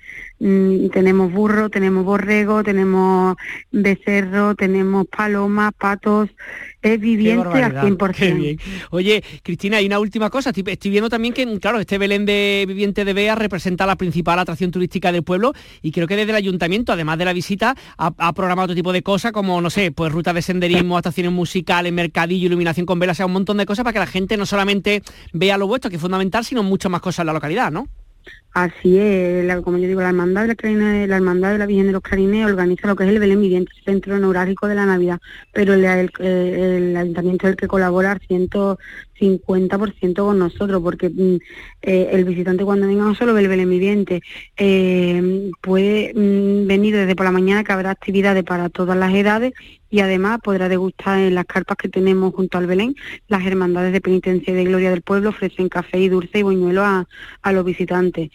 Mm, tenemos burro, tenemos borrego, tenemos becerro, tenemos palomas, patos, es viviente al 100%. Oye, Cristina, hay una última cosa. Estoy viendo también que, claro, este Belén de Viviente de Bea representa la principal atracción turística del pueblo y creo que desde el ayuntamiento, además de la visita, ha, programado otro tipo de cosas como, no sé, pues rutas de senderismo, estaciones musicales, mercadillo, iluminación con velas, o sea, un montón de cosas para que la gente no solamente vea lo vuestro, que es fundamental, sino muchas más cosas en la localidad, ¿no? Así es, como yo digo, la hermandad de la, Clarine, la hermandad de la Virgen de los Clarines organiza lo que es el Belén Viviente, centro neurálgico de la Navidad, pero el, el, ayuntamiento es el que colabora al 150% con nosotros, porque mm, eh, el visitante cuando venga no solo ve el Belén Viviente, eh, puede mm, venir desde por la mañana que habrá actividades para todas las edades y además podrá degustar en las carpas que tenemos junto al Belén. Las hermandades de penitencia y de gloria del pueblo ofrecen café y dulce y buñuelo a, los visitantes.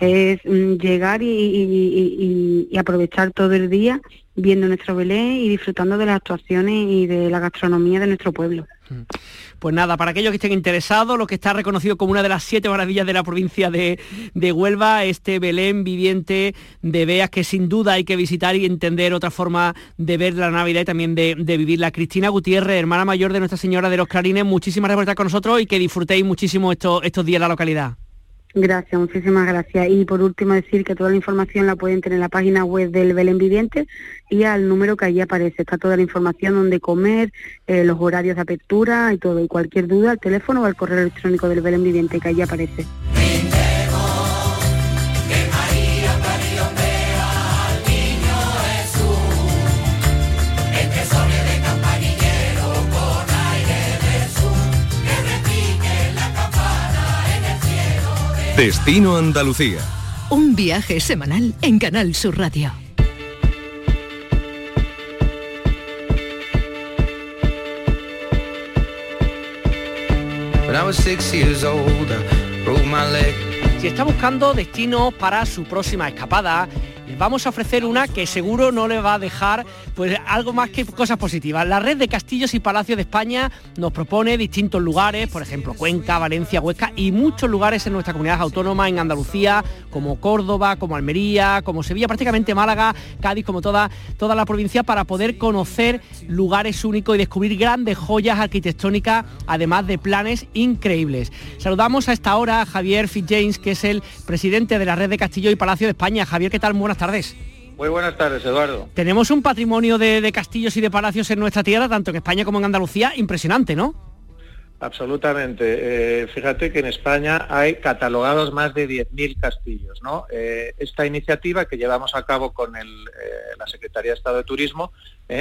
Es mm, llegar y, aprovechar todo el día viendo nuestro Belén y disfrutando de las actuaciones y de la gastronomía de nuestro pueblo. Pues nada, para aquellos que estén interesados, lo que está reconocido como una de las siete maravillas de la provincia de, Huelva, este Belén viviente de Beas, que sin duda hay que visitar y entender otra forma de ver la Navidad y también de, vivirla. Cristina Gutiérrez, hermana mayor de Nuestra Señora de los Clarines, muchísimas gracias por estar con nosotros y que disfrutéis muchísimo estos, estos días en la localidad. Gracias, muchísimas gracias. Y por último decir que toda la información la pueden tener en la página web del Belén Viviente y al número que allí aparece. Está toda la información donde comer, eh, los horarios de apertura y todo. Y cualquier duda al teléfono o al correo electrónico del Belén Viviente que allí aparece. Destino Andalucía. Un viaje semanal en Canal Sur Radio. Si está buscando destinos para su próxima escapada, vamos a ofrecer una que seguro no le va a dejar pues algo más que cosas positivas. La red de castillos y palacios de España nos propone distintos lugares, por ejemplo Cuenca, Valencia, Huesca y muchos lugares en nuestra comunidad autónoma, en Andalucía, como Córdoba, como Almería, como Sevilla, prácticamente Málaga, Cádiz, como toda, toda la provincia, para poder conocer lugares únicos y descubrir grandes joyas arquitectónicas, además de planes increíbles. Saludamos a esta hora a Javier Fitzjames, que es el presidente de la red de castillos y palacios de España. Javier, ¿qué tal? Buenas tardes. Muy buenas tardes, Eduardo. Tenemos un patrimonio de, castillos y de palacios en nuestra tierra, tanto en España como en Andalucía, impresionante, ¿no? Absolutamente. Eh, fíjate que en España hay catalogados más de 10.000 castillos. ¿no? Eh, esta iniciativa que llevamos a cabo con eh, la Secretaría de Estado de Turismo,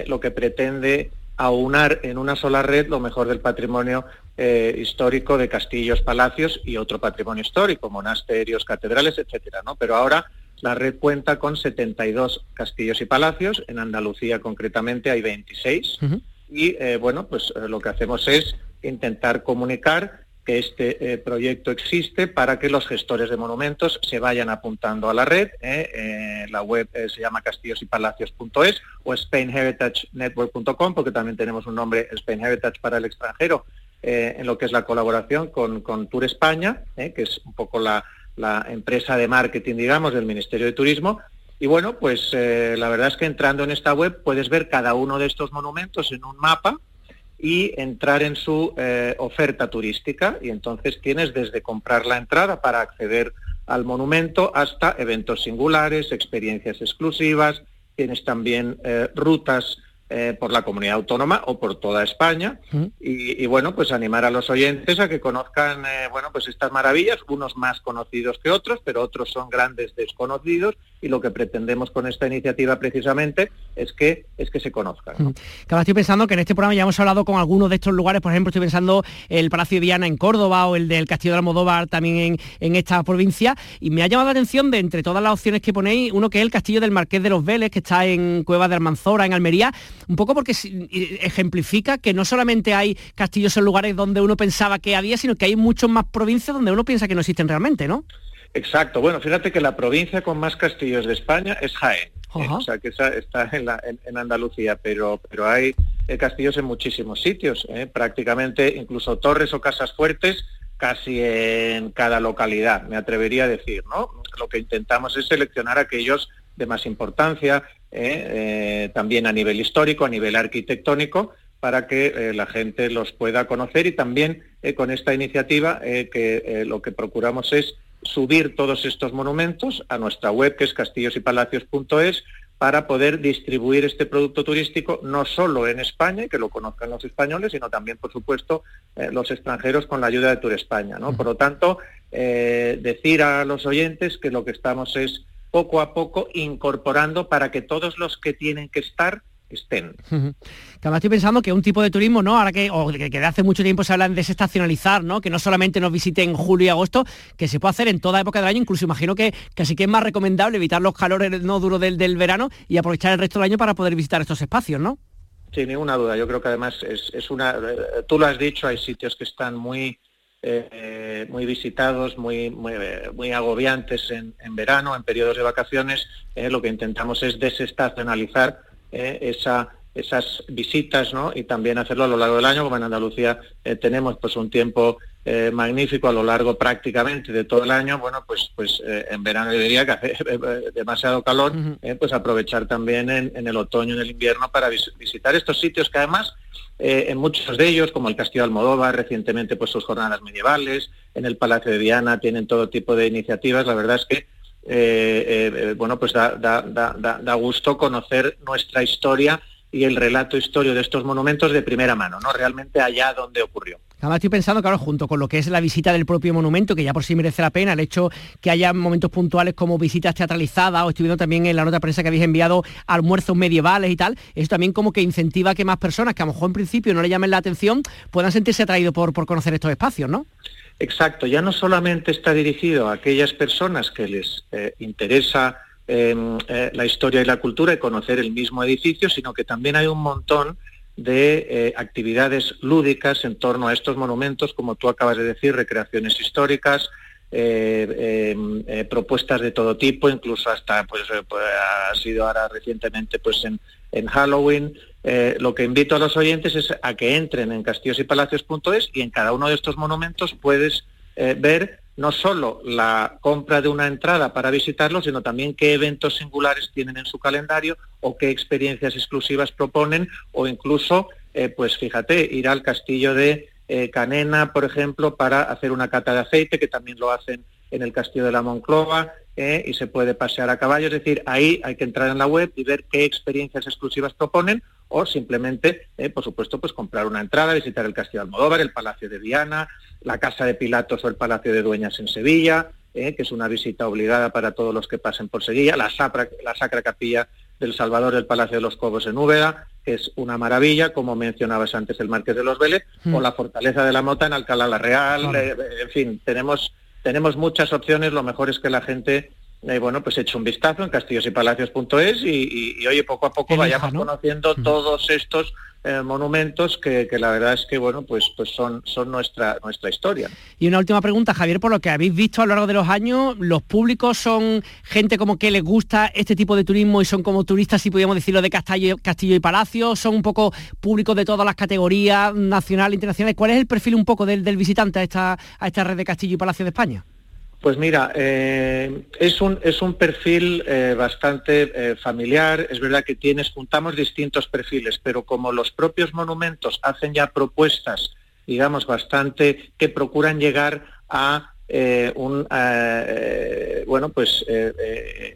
lo que pretende aunar en una sola red lo mejor del patrimonio histórico de castillos, palacios y otro patrimonio histórico, monasterios, catedrales, etcétera. ¿no? Pero ahora la red cuenta con 72 castillos y palacios, en Andalucía concretamente hay 26 y eh, bueno, pues eh, lo que hacemos es intentar comunicar que este eh, proyecto existe para que los gestores de monumentos se vayan apuntando a la red. la web se llama castillosypalacios.es o spainheritagenetwork.com porque también tenemos un nombre Spain Heritage para el extranjero en lo que es la colaboración con, con Tour España, que es un poco la, la empresa de marketing, digamos, del Ministerio de Turismo. Y bueno, pues eh, la verdad es que entrando en esta web puedes ver cada uno de estos monumentos en un mapa y entrar en su eh, oferta turística. Y entonces tienes desde comprar la entrada para acceder al monumento hasta eventos singulares, experiencias exclusivas, tienes también eh, rutas eh, por la comunidad autónoma o por toda España. Y, bueno pues animar a los oyentes a que conozcan eh, bueno pues estas maravillas unos más conocidos que otros pero otros son grandes desconocidos y lo que pretendemos con esta iniciativa precisamente es que es que se conozcan ¿no? estoy pensando que en este programa ya hemos hablado con algunos de estos lugares por ejemplo estoy pensando el Palacio de Viana en Córdoba o el del Castillo de Almodóvar también en, en esta provincia y me ha llamado la atención de entre todas las opciones que ponéis uno que es el Castillo del Marqués de los Vélez que está en Cueva de Almanzora en Almería un poco porque ejemplifica que no solamente hay castillos en lugares donde uno pensaba que había, sino que hay muchas más provincias donde uno piensa que no existen realmente, ¿no? Exacto. Bueno, fíjate que la provincia con más castillos de España es Jaén. ¿eh? o sea, que está en, Andalucía, pero, pero hay eh, castillos en muchísimos sitios, ¿eh? prácticamente incluso torres o casas fuertes casi en cada localidad, me atrevería a decir, ¿no? Lo que intentamos es seleccionar aquellos de más importancia, eh, eh, también a nivel histórico, a nivel arquitectónico, para que eh, la gente los pueda conocer y también con esta iniciativa que lo que procuramos es subir todos estos monumentos a nuestra web que es castillosypalacios.es para poder distribuir este producto turístico no solo en España, que lo conozcan los españoles, sino también, por supuesto, los extranjeros con la ayuda de Tour España. ¿no? Por lo tanto, decir a los oyentes que lo que estamos es poco a poco incorporando para que todos los que tienen que estar estén. Además estoy pensando que un tipo de turismo, ¿no? Ahora que, o que, de hace mucho tiempo se habla de desestacionalizar, ¿no? Que no solamente nos visiten en julio y agosto, que se puede hacer en toda época del año, incluso imagino que casi que es más recomendable evitar los calores no duros del, del verano y aprovechar el resto del año para poder visitar estos espacios, ¿no? Sin ninguna duda. Yo creo que además es, es una. Eh, tú lo has dicho, hay sitios que están muy eh, muy visitados, muy, muy, agobiantes en, verano, en periodos de vacaciones. Eh, lo que intentamos es desestacionalizar eh, esa esas visitas ¿no? y también hacerlo a lo largo del año, como en Andalucía eh, tenemos pues un tiempo eh, magnífico a lo largo prácticamente de todo el año, bueno, pues pues eh, en verano diría que hace demasiado calor, pues aprovechar también en, el otoño en el invierno para visitar estos sitios que además en muchos de ellos, como el Castillo de Almodóvar, recientemente pues sus jornadas medievales, en el Palacio de Viana tienen todo tipo de iniciativas, la verdad es que bueno, pues da, da, da, da gusto conocer nuestra historia y el relato histórico de estos monumentos de primera mano, ¿no? Realmente allá donde ocurrió. Además estoy pensando, claro, junto con lo que es la visita del propio monumento, que ya por sí merece la pena, el hecho que haya momentos puntuales como visitas teatralizadas, o estoy viendo también en la nota de prensa que habéis enviado almuerzos medievales y tal, eso también como que incentiva que más personas que a lo mejor en principio no le llamen la atención puedan sentirse atraídos por, por conocer estos espacios, ¿no? Exacto, ya no solamente está dirigido a aquellas personas que les eh, interesa eh, la historia y la cultura y conocer el mismo edificio, sino que también hay un montón de eh, actividades lúdicas en torno a estos monumentos, como tú acabas de decir, recreaciones históricas, eh, em, propuestas de todo tipo, incluso hasta pues, pues, ha sido ahora recientemente pues en, en Halloween. lo que invito a los oyentes es a que entren en castillosypalacios.es y en cada uno de estos monumentos puedes ver no solo la compra de una entrada para visitarlo, sino también qué eventos singulares tienen en su calendario o qué experiencias exclusivas proponen o incluso, eh, pues fíjate, ir al castillo de eh, Canena, por ejemplo, para hacer una cata de aceite, que también lo hacen en el castillo de la Monclova, eh, y se puede pasear a caballo. Es decir, ahí hay que entrar en la web y ver qué experiencias exclusivas proponen o simplemente, por supuesto, pues comprar una entrada, visitar el castillo de Almodóvar, el Palacio de Viana, la Casa de Pilatos o el Palacio de Dueñas en Sevilla, eh, que es una visita obligada para todos los que pasen por Sevilla, la, la Sacra Capilla del Salvador del Palacio de los Cobos en Úbeda, que es una maravilla, como mencionabas antes el Marqués de los Vélez, o mm. la Fortaleza de la Mota en Alcalá la Real, eh, en fin, tenemos, tenemos muchas opciones, lo mejor es que la gente eh, bueno, pues eche un vistazo en castillosypalacios.es y, y, oye, poco a poco vayamos conociendo mm. todos estos eh, monumentos que, la verdad es que bueno pues pues son son nuestra nuestra historia. Y una última pregunta Javier por lo que habéis visto a lo largo de los años los públicos son gente como que les gusta este tipo de turismo y son como turistas si podríamos decirlo de castillo castillo y palacio son un poco públicos de todas las categorías nacional internacionales cuál es el perfil un poco del, del visitante a esta a esta red de castillo y palacio de España pues mira, eh, es, un, es un perfil eh, bastante eh, familiar, es verdad que tienes, juntamos distintos perfiles, pero como los propios monumentos hacen ya propuestas, digamos, bastante, que procuran llegar a un bueno pues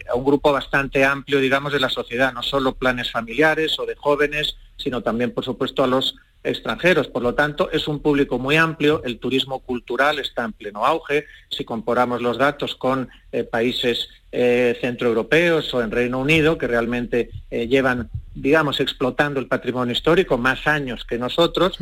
a un grupo bastante amplio digamos de la sociedad. No solo planes familiares o de jóvenes sino también por supuesto a los extranjeros. Por lo tanto, es un público muy amplio, el turismo cultural está en pleno auge. Si comparamos los datos con eh, países eh, centroeuropeos o en Reino Unido, que realmente eh, llevan, digamos, explotando el patrimonio histórico más años que nosotros,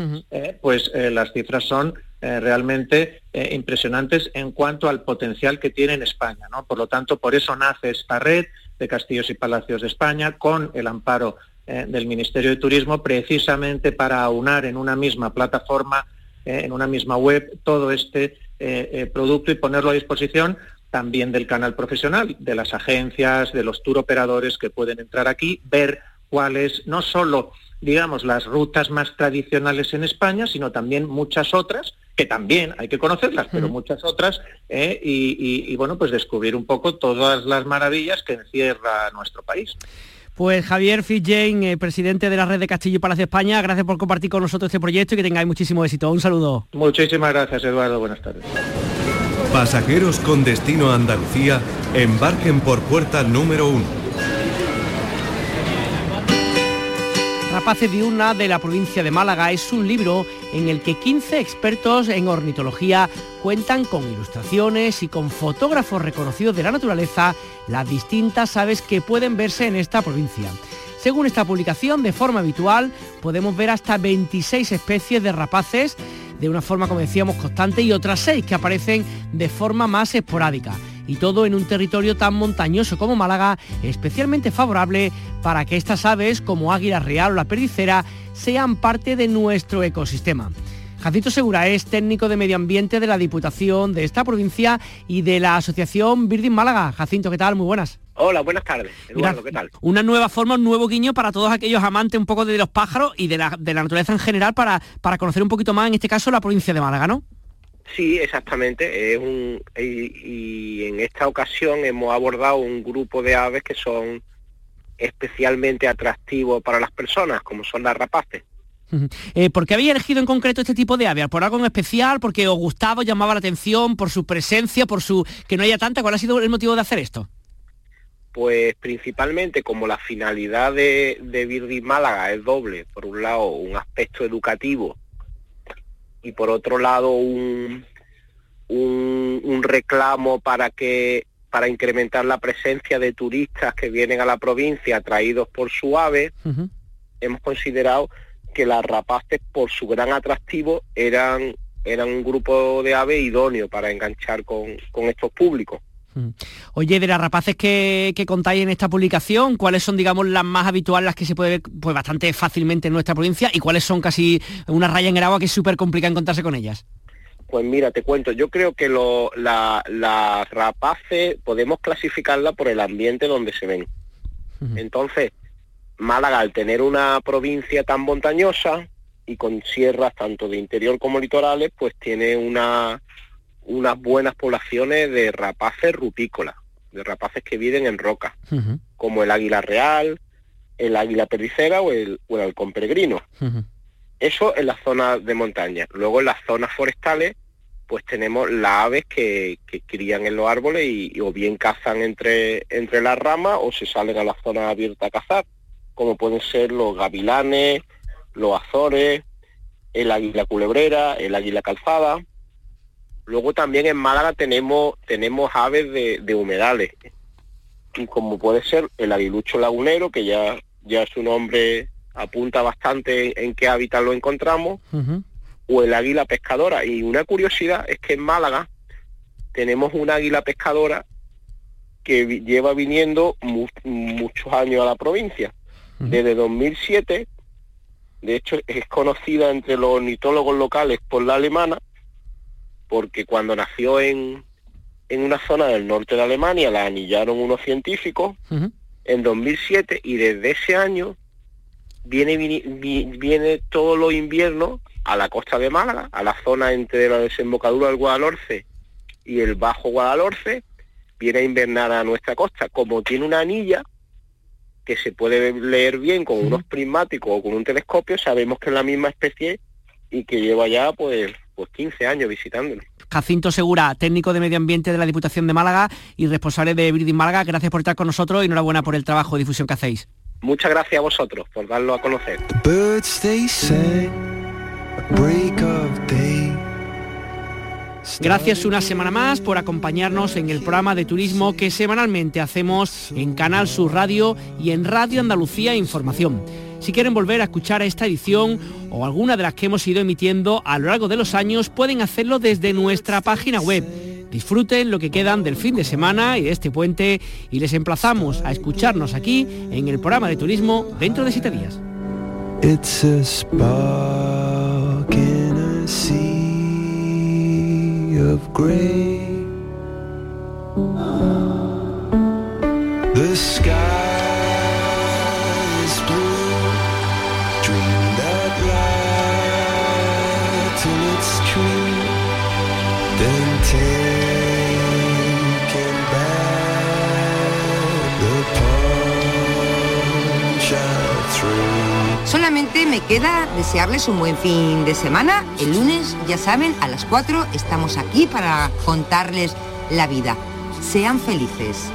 pues las cifras son realmente impresionantes en cuanto al potencial que tiene en España. ¿no? Por lo tanto, por eso nace esta red de castillos y palacios de España con el amparo eh, del Ministerio de Turismo precisamente para aunar en una misma plataforma, eh, en una misma web, todo este eh, producto y ponerlo a disposición también del canal profesional, de las agencias, de los tour operadores que pueden entrar aquí, ver cuáles, no solo, digamos, las rutas más tradicionales en España, sino también muchas otras, que también hay que conocerlas, pero muchas otras, y, y, bueno, pues descubrir un poco todas las maravillas que encierra nuestro país. Pues Javier Fitzjane, eh, presidente de la red de Castillo y Palacio España, gracias por compartir con nosotros este proyecto y que tengáis muchísimo éxito. Un saludo. Muchísimas gracias, Eduardo. Buenas tardes. Pasajeros con destino a Andalucía, embarquen por puerta número uno. Rapaces Diurna de la provincia de Málaga es un libro en el que 15 expertos en ornitología cuentan con ilustraciones y con fotógrafos reconocidos de la naturaleza las distintas aves que pueden verse en esta provincia. Según esta publicación, de forma habitual, podemos ver hasta 26 especies de rapaces de una forma, como decíamos, constante y otras 6 que aparecen de forma más esporádica y todo en un territorio tan montañoso como Málaga, especialmente favorable para que estas aves, como águila real o la perdicera, sean parte de nuestro ecosistema. Jacinto Segura es técnico de medio ambiente de la Diputación de esta provincia y de la Asociación Birding Málaga. Jacinto, ¿qué tal? Muy buenas. Hola, buenas tardes. Eduardo, ¿qué tal? Una nueva forma, un nuevo guiño para todos aquellos amantes un poco de los pájaros y de la, de la naturaleza en general para, para conocer un poquito más, en este caso, la provincia de Málaga, ¿no? Sí, exactamente. Es un, y, en esta ocasión hemos abordado un grupo de aves que son especialmente atractivos para las personas, como son las rapaces. Eh, ¿Por qué habéis elegido en concreto este tipo de aves? ¿Por algo en especial? ¿Porque os gustaba, llamaba la atención? ¿Por su presencia? ¿Por su que no haya tanta? ¿Cuál ha sido el motivo de hacer esto? Pues principalmente como la finalidad de, de Málaga es doble, por un lado un aspecto educativo y por otro lado un, un, reclamo para que para incrementar la presencia de turistas que vienen a la provincia atraídos por su ave, hemos considerado que las rapaces por su gran atractivo eran, eran un grupo de aves idóneo para enganchar con, con estos públicos. Mm. Oye, de las rapaces que, contáis en esta publicación, ¿cuáles son, digamos, las más habituales, las que se puede ver pues, bastante fácilmente en nuestra provincia y cuáles son casi una raya en el agua que es súper complicada encontrarse con ellas? Pues mira, te cuento, yo creo que las rapaces podemos clasificarla por el ambiente donde se ven. Entonces, Málaga, al tener una provincia tan montañosa y con sierras tanto de interior como litorales, pues tiene una, unas buenas poblaciones de rapaces rutícolas, de rapaces que viven en roca, como el águila real, el águila pericera o el, o el halcón peregrino. Eso en las zonas de montaña. Luego en las zonas forestales, pues tenemos las aves que, que crían en los árboles y, o bien cazan entre, entre las ramas o se salen a la zona abierta a cazar, como pueden ser los gavilanes, los azores, el águila culebrera, el águila calzada Luego también en Málaga tenemos, tenemos aves de, humedales, como puede ser el aguilucho lagunero, que ya, ya su nombre apunta bastante en, qué hábitat lo encontramos, o el águila pescadora. Y una curiosidad es que en Málaga tenemos una águila pescadora que lleva viniendo muchos años a la provincia. Desde 2007, de hecho es conocida entre los ornitólogos locales por la alemana, porque cuando nació en, en una zona del norte de Alemania la anillaron unos científicos en 2007 y desde ese año viene, viene, todos los inviernos a la costa de Málaga, a la zona entre la desembocadura del Guadalhorce y el Bajo Guadalhorce, viene a invernar a nuestra costa. Como tiene una anilla que se puede leer bien con unos prismáticos o con un telescopio, sabemos que es la misma especie y que lleva ya pues pues 15 años visitándolo. Jacinto Segura, técnico de medio ambiente de la Diputación de Málaga y responsable de Breeding Málaga, gracias por estar con nosotros y enhorabuena por el trabajo de difusión que hacéis. Muchas gracias a vosotros por darlo a conocer. Gracias una semana más por acompañarnos en el programa de turismo que semanalmente hacemos en Canal Sur Radio y en Radio Andalucía Información. Si quieren volver a escuchar esta edición o alguna de las que hemos ido emitiendo a lo largo de los años, pueden hacerlo desde nuestra página web. Disfruten lo que quedan del fin de semana y de este puente y les emplazamos a escucarnos aquí en el programa de turismo dentro de siete días. Me queda desearles un buen fin de semana. El lunes, ya saben, a las 4 estamos aquí para contarles la vida. Sean felices.